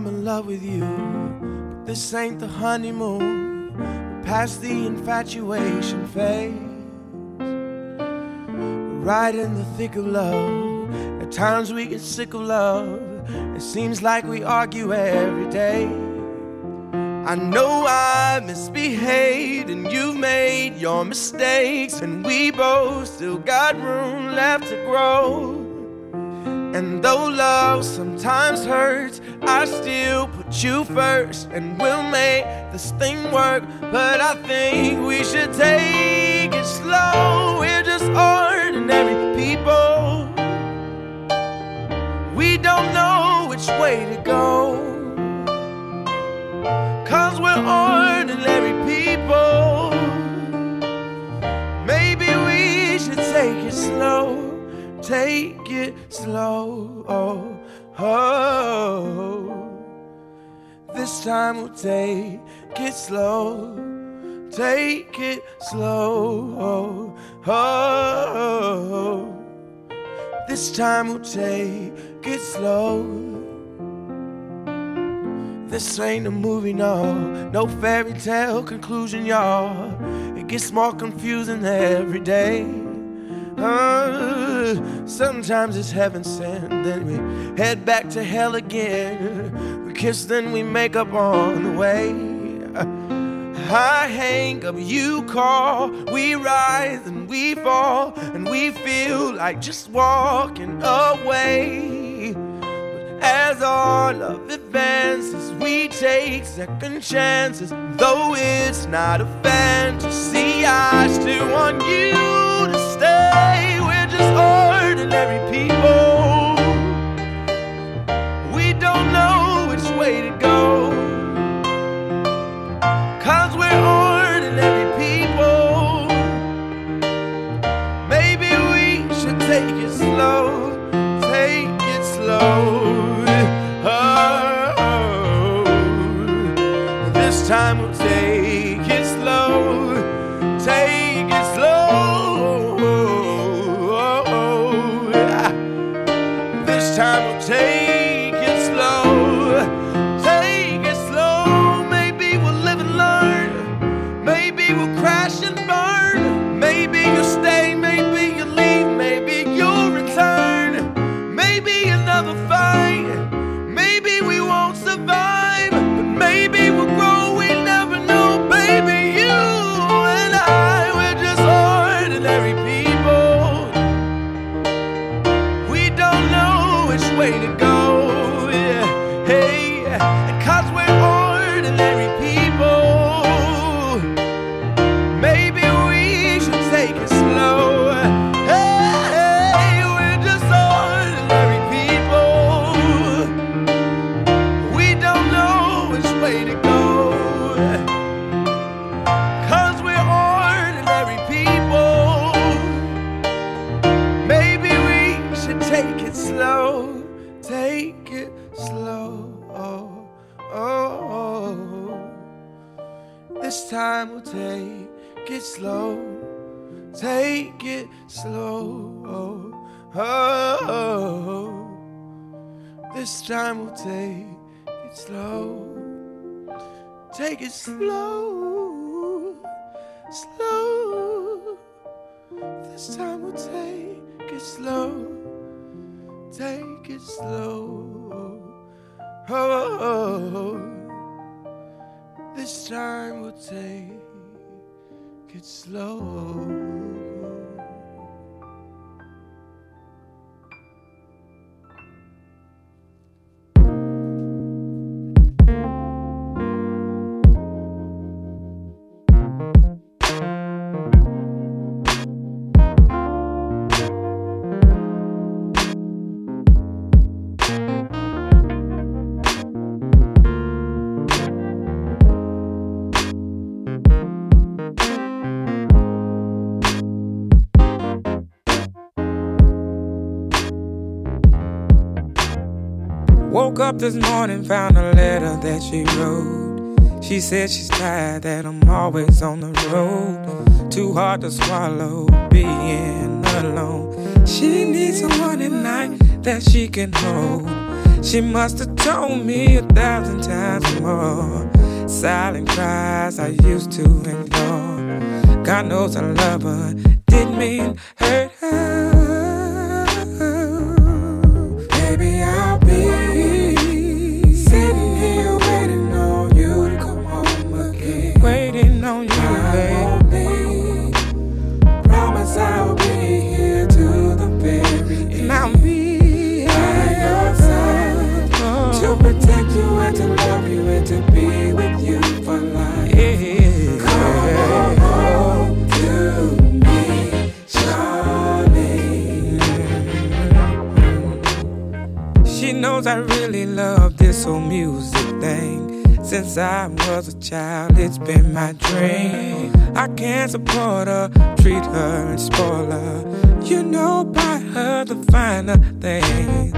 I'm in love with you. But this ain't the honeymoon. Past the infatuation phase. Right in the thick of love. At times we get sick of love. It seems like we argue every day. I know I misbehaved and you've made your mistakes, and we both still got room left to grow. And though love sometimes hurts, I still put you first, and we'll make this thing work. But I think we should take it slow. We're just ordinary people. We don't know which way to go. Cause we're ordinary people. Maybe we should take it slow. Take it slow. Oh, oh. This time we'll take it slow. Take it slow. Oh, oh. This time we'll take it slow. This ain't a movie, no, no fairy tale conclusion, y'all. It gets more confusing every day. Uh, sometimes it's heaven sent, then we head back to hell again. We kiss, then we make up on the way. I hang up, you call, we rise and we fall, and we feel like just walking away. But as our love advances, we take second chances. Though it's not a fantasy, I still want you to stay. We're just ordinary people. Take it slow. Take it slow. Oh, oh. This time we'll take it slow. Take it slow. Slow. This time we'll take it slow. Take it slow. Oh, this time we'll take it slow. Up this morning, found a letter that she wrote. She said she's tired that I'm always on the road. Too hard to swallow being alone. She needs someone at night that she can hold. She must have told me a thousand times more. Silent cries I used to ignore. God knows I love her, didn't mean hurt Knows I really love this whole music thing. Since I was a child, it's been my dream. I can't support her, treat her and spoil her. You know, buy her the finer things.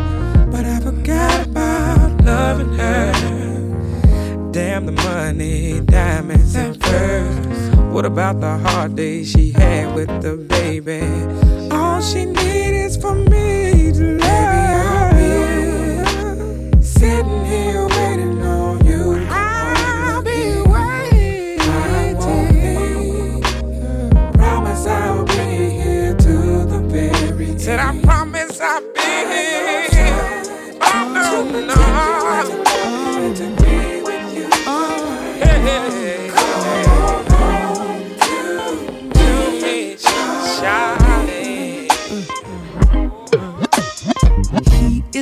But I forgot about loving her. Damn the money, diamonds and furs. What about the hard days she had with the baby? All she needs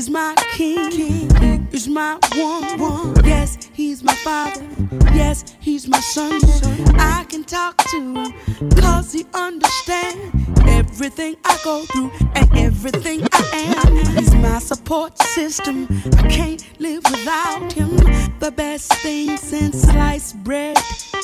is my king. He is my one. one. Yes, he's my father. Yes, he's my son. I can talk to him cause he understands everything I go through and everything I am. He's my support system. I can't live without him. The best thing since sliced bread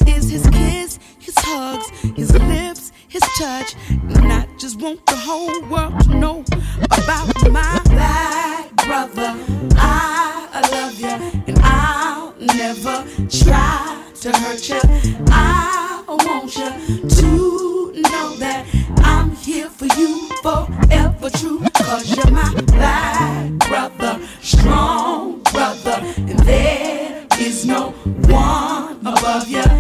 is his kiss, his hugs, his lips, his touch. And I just want the whole world to know about my black brother. I love you, and I'll never try to hurt you. I want you to know that I'm here for you forever true. Cause you're my black brother, strong brother, and there is no one above you.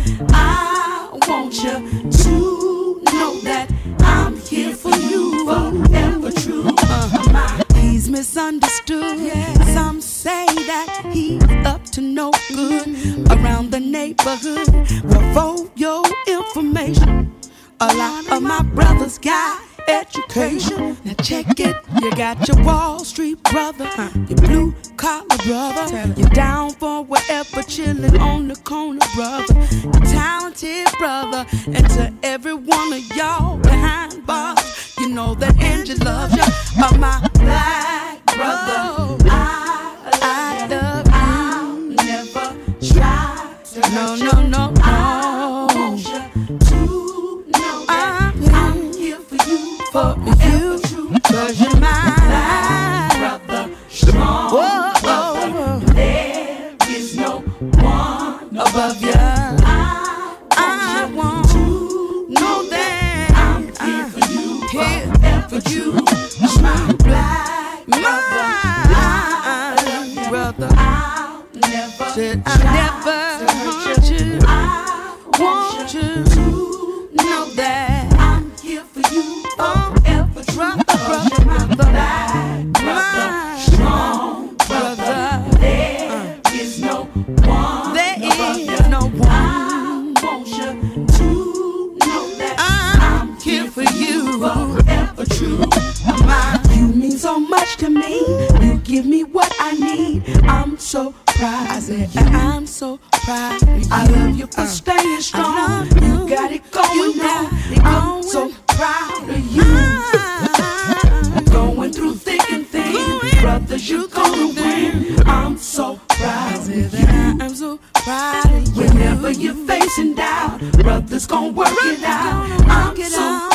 Proud of you. Whenever you're facing doubt, brothers gonna work it out. I'm so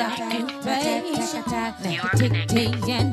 to be complex disconnected. occupation. You are connected. and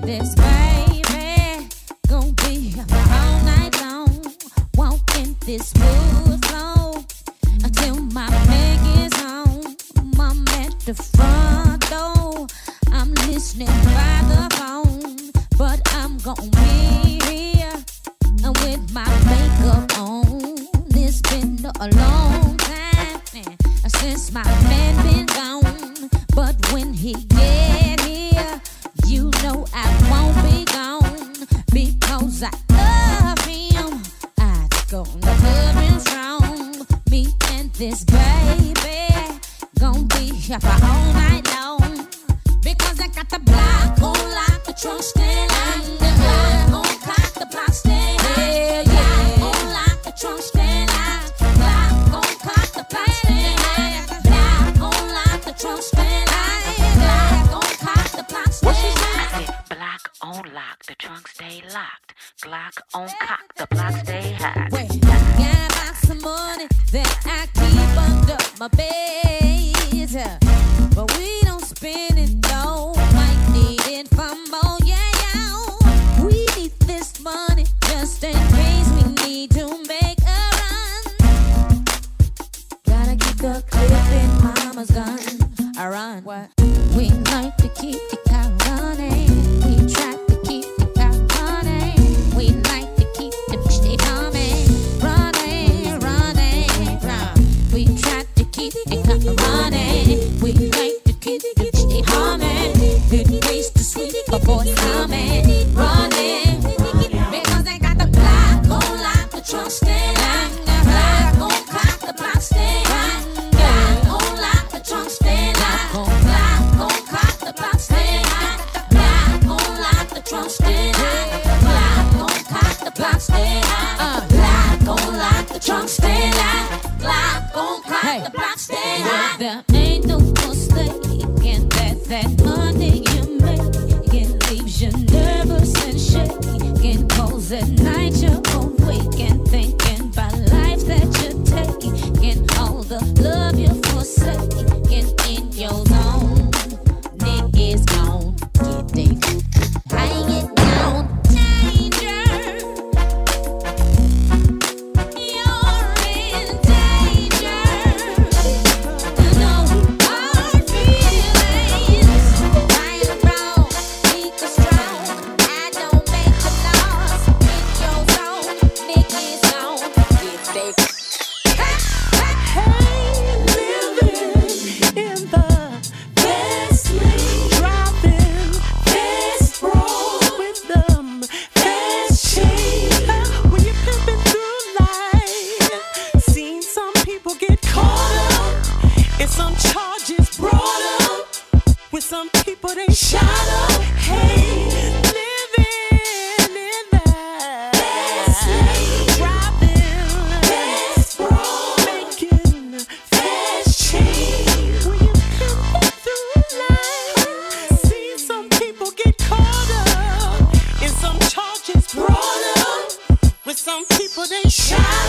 they shadow.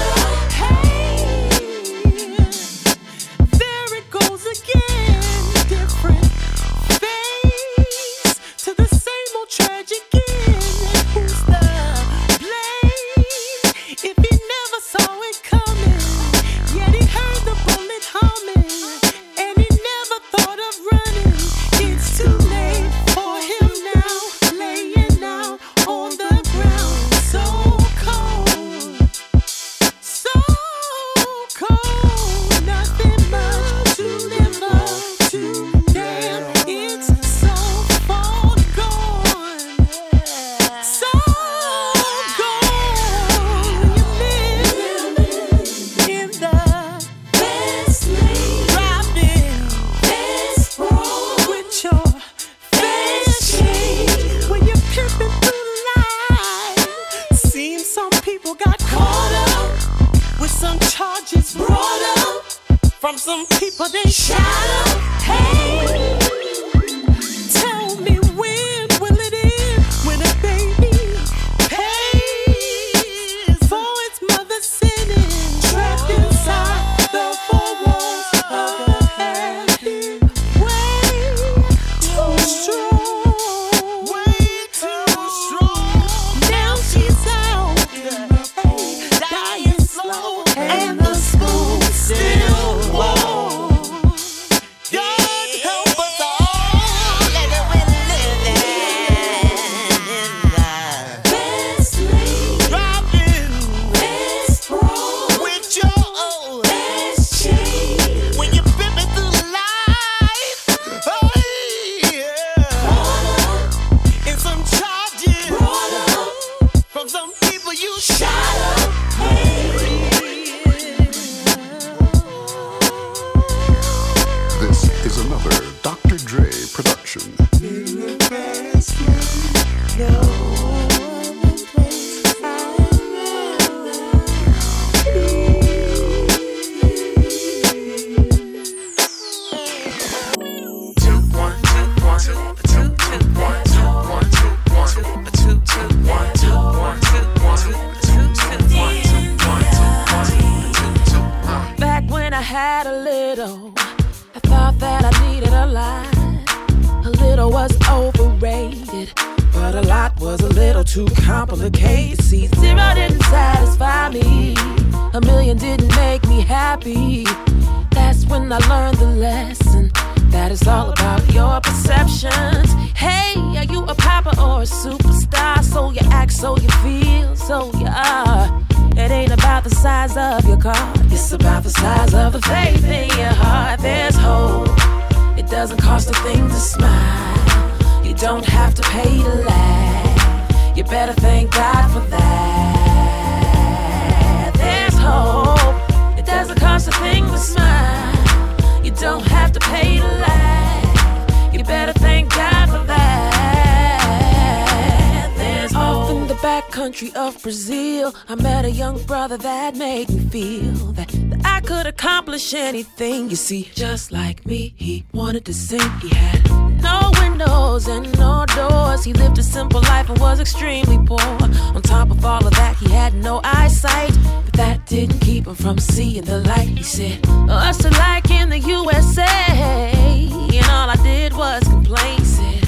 Accomplish anything. You see, just like me, he wanted to sing. He had no windows and no doors. He lived a simple life and was extremely poor. On top of all of that, he had no eyesight. But that didn't keep him from seeing the light. He said, Us like in the USA. And all I did was complain. Said,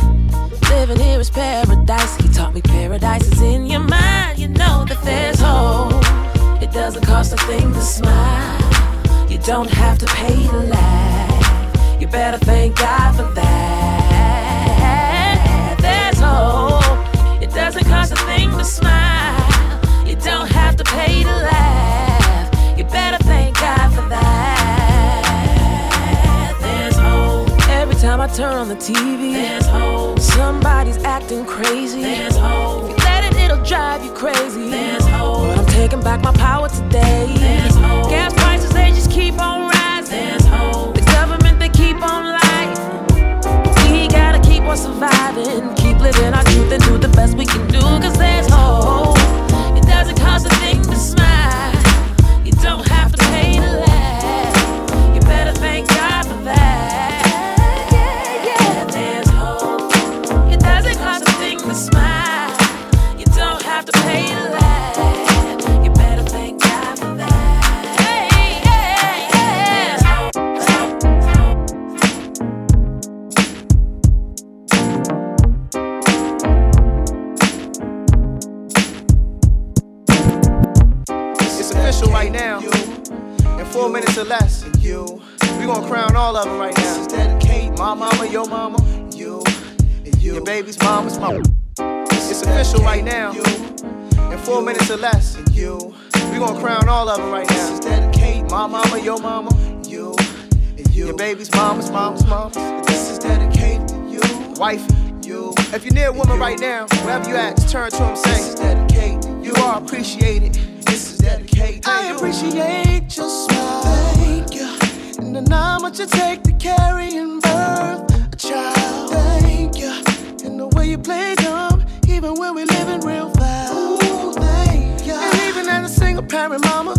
Living here is paradise. He taught me paradise is in your mind. You know that there's hope. It doesn't cost a thing to smile. You don't have to pay to laugh. You better thank God for that. There's hope. It doesn't cost a thing to smile. You don't have to pay to laugh. You better thank God for that. There's hope. Every time I turn on the TV, there's hope. Somebody's acting crazy. There's hope. If you let it, it'll drive you crazy. There's hope. But I'm taking back my power today. There's hope. Gas they just keep on rising. The government, they keep on lying. We gotta keep on surviving. Keep living our truth and do the best we can do. Cause there's hope. You. Baby's mama's mama. It's official right now. In four minutes or less, you. We gonna crown all of them right now. This is dedicated. My mama, your mama, you, and you. Your baby's mama's mama's mama. This is dedicated to you, wife. You. If you're near a woman right now, wherever you at, just turn to him, say, this is dedicated. You are appreciated. This is dedicated. I appreciate your smile. Thank you. And the how much it take to carry and birth You play dumb, even when we living real foul. Ooh, thank you. And even as a single parent mama,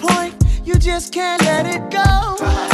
point, you just can't let it go.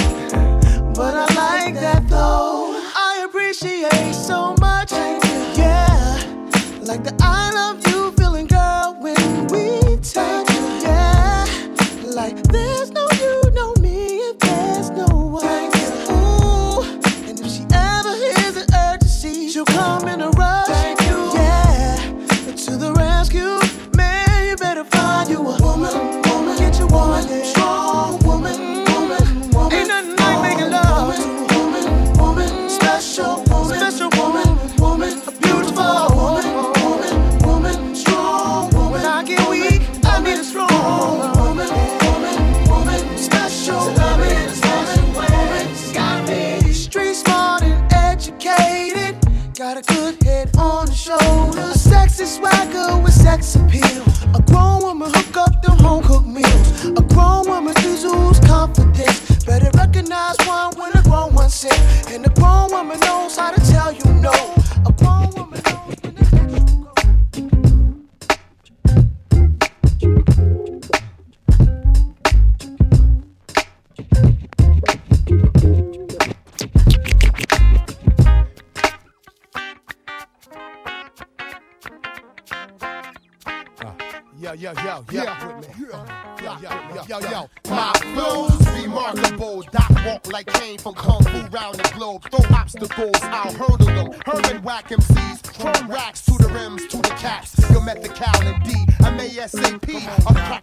Obstacles, I'll hurdle them. Herman whack MCs, chrome racks to the rims, to the caps. Yo, met the cow and D. I'm ASAP.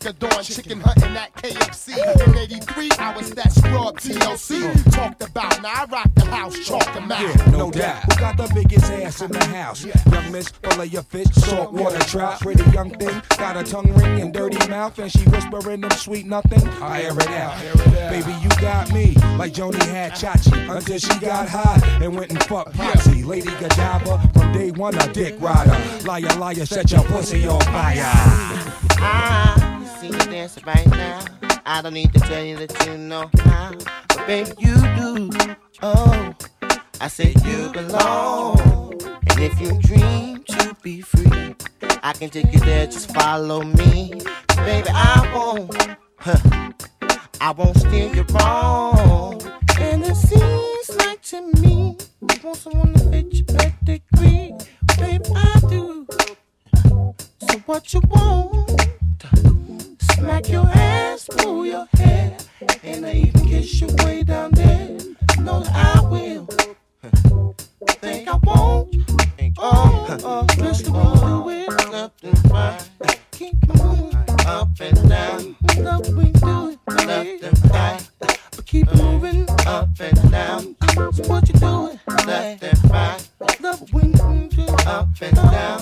Of dawn, chicken hunting at KFC. In 83, I was that scrub TLC. Talked about, now I rock the house, chalk them out. Yeah, no doubt. Who got the biggest ass in the house? Young miss, full of your fish, saltwater trout. Pretty young thing, got a tongue ring and dirty mouth, and she whispering them sweet nothing. I air it out. Baby, you got me like Joanie had Chachi until she got high and went and fucked Potsy. Lady Godiva from day one, a dick rider. Liar, liar, set your pussy on fire. Ah, I see you dancing right now. I don't need to tell you that you know how, but baby you do. Oh, I say you belong, and if you dream to be free, I can take you there. Just follow me, baby. I won't, huh, I won't steer you wrong. And it seems like to me, you want someone to fit your pedigree, baby. I do. What you want? Smack your ass, pull your hair, and I even kiss you way down there. Know that I will. Think I won't. Oh, oh, uh, Mr. Do it left and right. Keep moving up and down. Love we do it and right. But keep moving up and down. So what you doing left and right? Love you do up and down.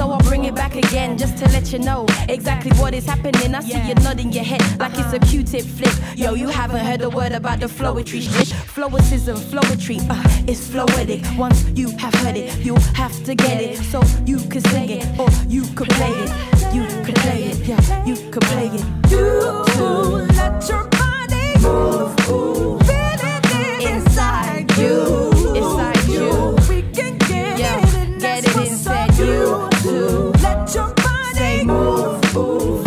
So I'll bring it back again just to let you know exactly what is happening. I see you nodding your head like it's a Q tip flick. Yo, you haven't heard a word about the Floetry shit. Flowicism, Floetry, uh, it's floetic. Once you have heard it, you'll have to get it. So you can sing it or you can play it. You can play it, yeah, you can play it. You let your body move, feel it inside. Oh.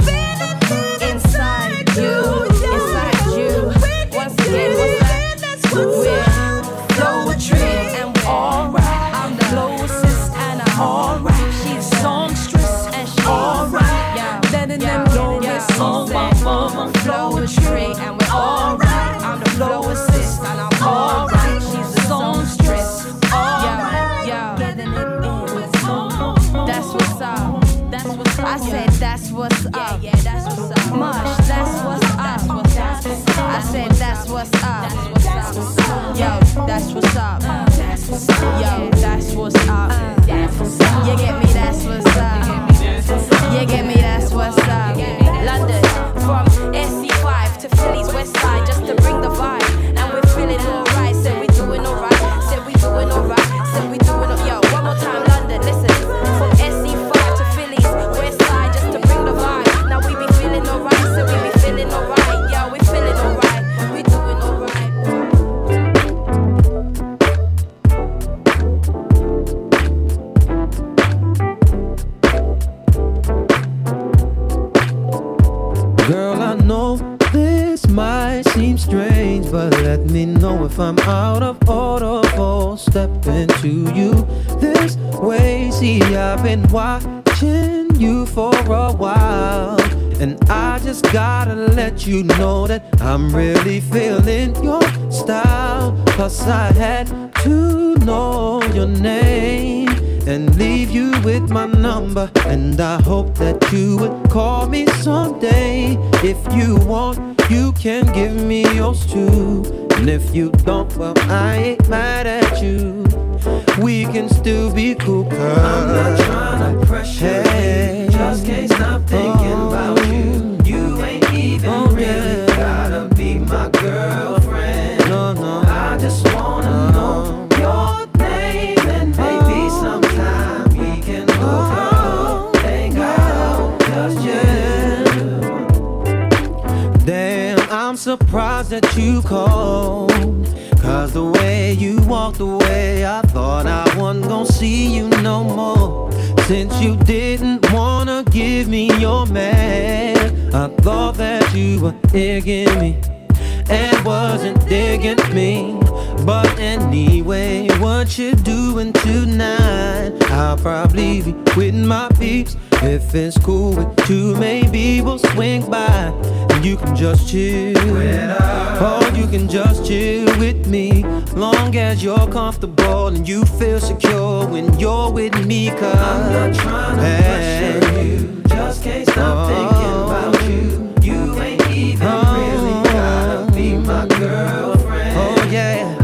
See, I've been watching you for a while. And I just gotta let you know that I'm really feeling your style. Cause I had to know your name and leave you with my number. And I hope that you would call me someday. If you want, you can give me yours too. And if you don't, well, I ain't mad at you. We can still be cool, I'm not trying to pressure you. Just can't stop thinking oh. about you. You ain't even oh, really gotta be my girlfriend. No, no. I just wanna know your name and maybe oh. sometime we can hook up, hang out, just you. Damn, I'm surprised that you called. You walked away, I thought I wasn't gonna see you no more. Since you didn't wanna give me your man, I thought that you were digging me and wasn't digging me. But anyway, what you doing tonight? I'll probably be with my peeps. If it's cool with you, maybe we'll swing by and you can just chill. Or you can just chill with me, long as you're comfortable and you feel secure when you're with me. Cause I'm not trying to pressure you, just can't stop oh. thinking about you. You ain't even oh. really gotta be my girlfriend. Oh yeah,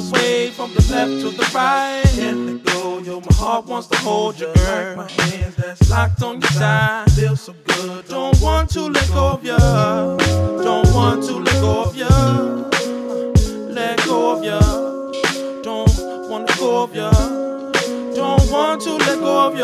the way from the left to the right. Can't let go, yo, my heart wants to hold you, girl. My hands that's locked on your side. Feels so good, don't want to let go of you. Don't want to let go of you. Let go of you. Don't want to go of you. Don't want to let go of you.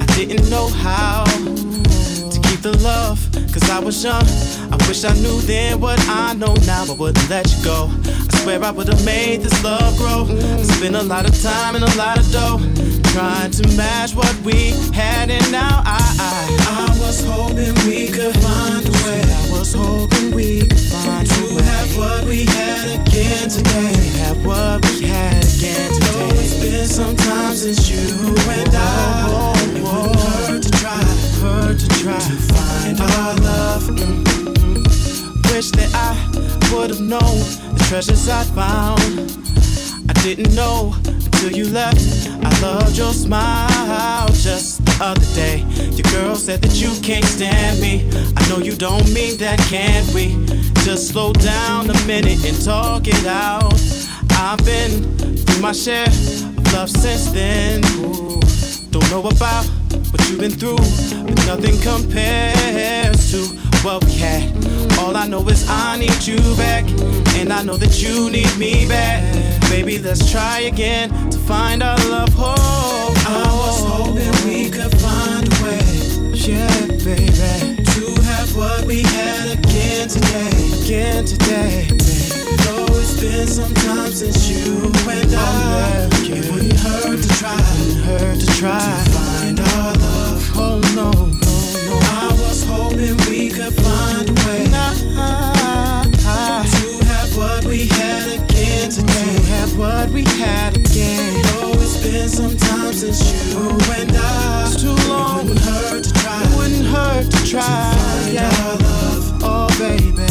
I didn't know how to keep the love. Cause I was young. I wish I knew then what I know. Now I would've made this love grow. I spent a lot of time and a lot of dough trying to match what we had, and now I, I, I was hoping we could find a way. I was hoping we could what we had again today. Have what we had again today. Though it's been some time since you and I. Oh, oh, wouldn't hurt to try, hurt to try to find our love. Mm-hmm. Wish that I would've known the treasures I found. I didn't know until you left. I loved your smile just the other day. Your girl said that you can't stand me. I know you don't mean that, can we? Just slow down a minute and talk it out. I've been through my share of love since then. Ooh, don't know about what you've been through, but nothing compares to what we had. All I know is I need you back, and I know that you need me back. Baby, let's try again to find our love. Oh, oh. I was hoping we could find a way, yeah, baby, to have what we had again today, again today. Though it's been some time since you and I, it wouldn't hurt to try, hurt to try to find our love. Oh no it's been some time since you and I. It's too long. It wouldn't hurt to try. It wouldn't hurt to try. To find yeah. our love. Oh, baby.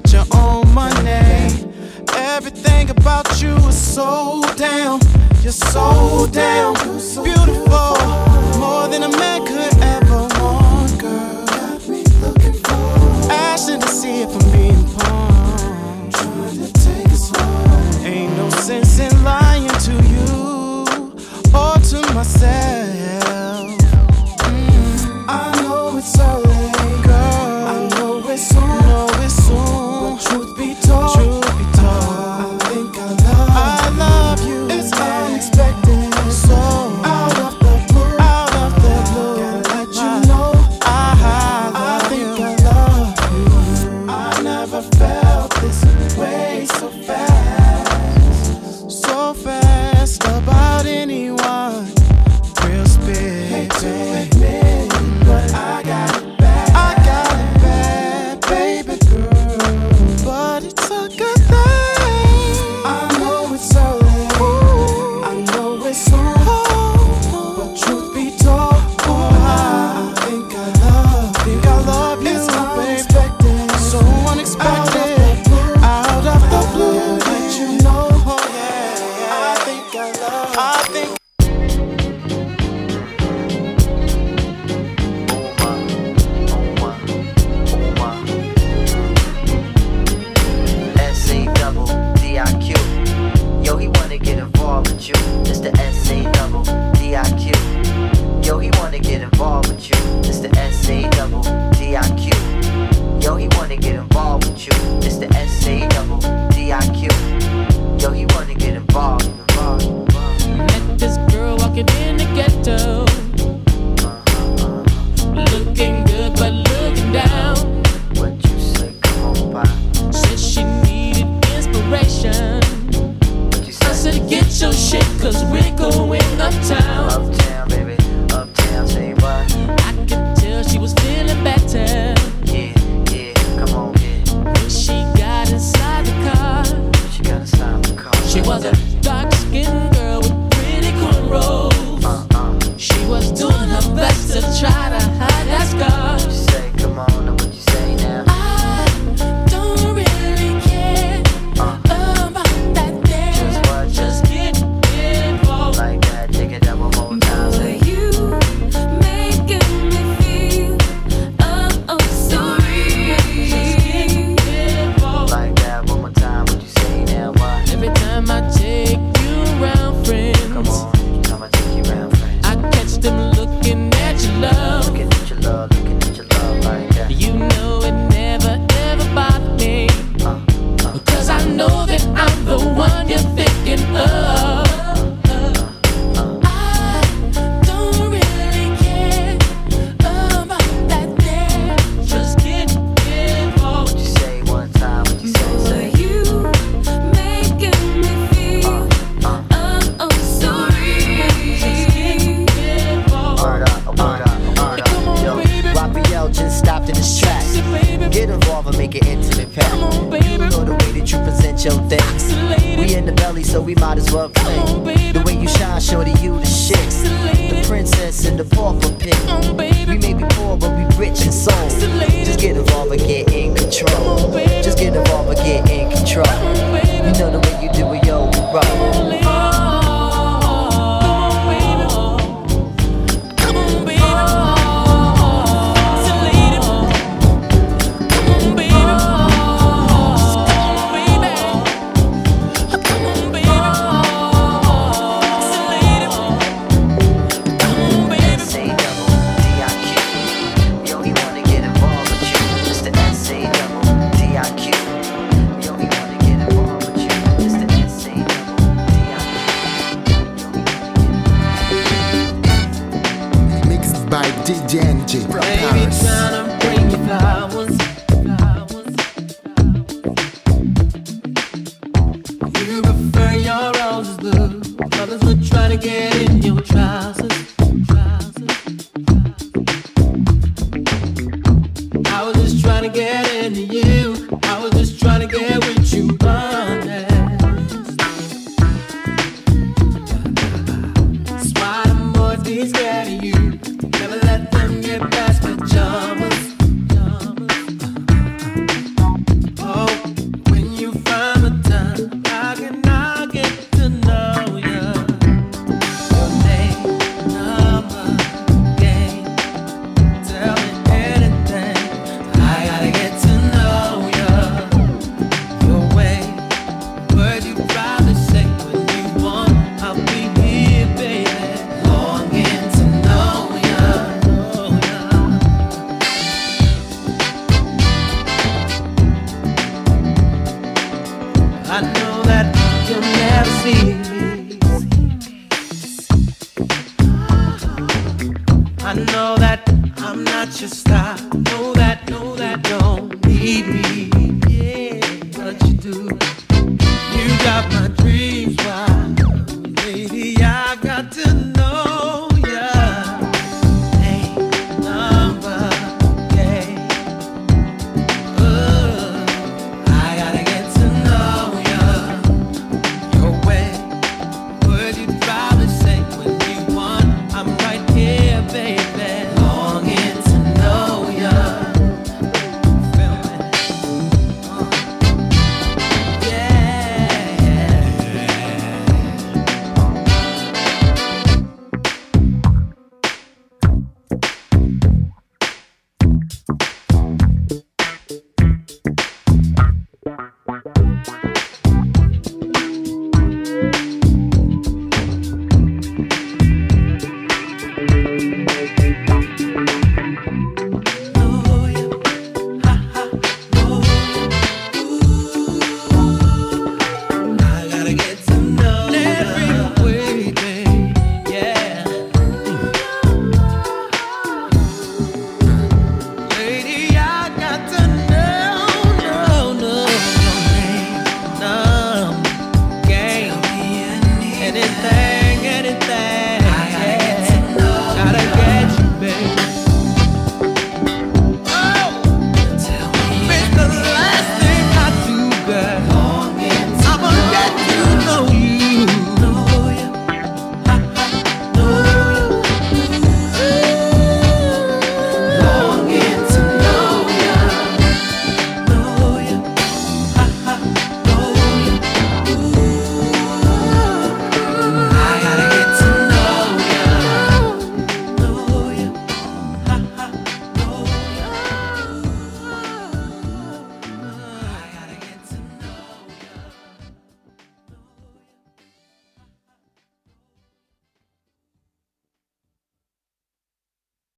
got your own money. Everything about you is so damn, You're so damn beautiful, more than a man could ever want, girl. Asking to see if I'm being pawned. Ain't no sense in lying.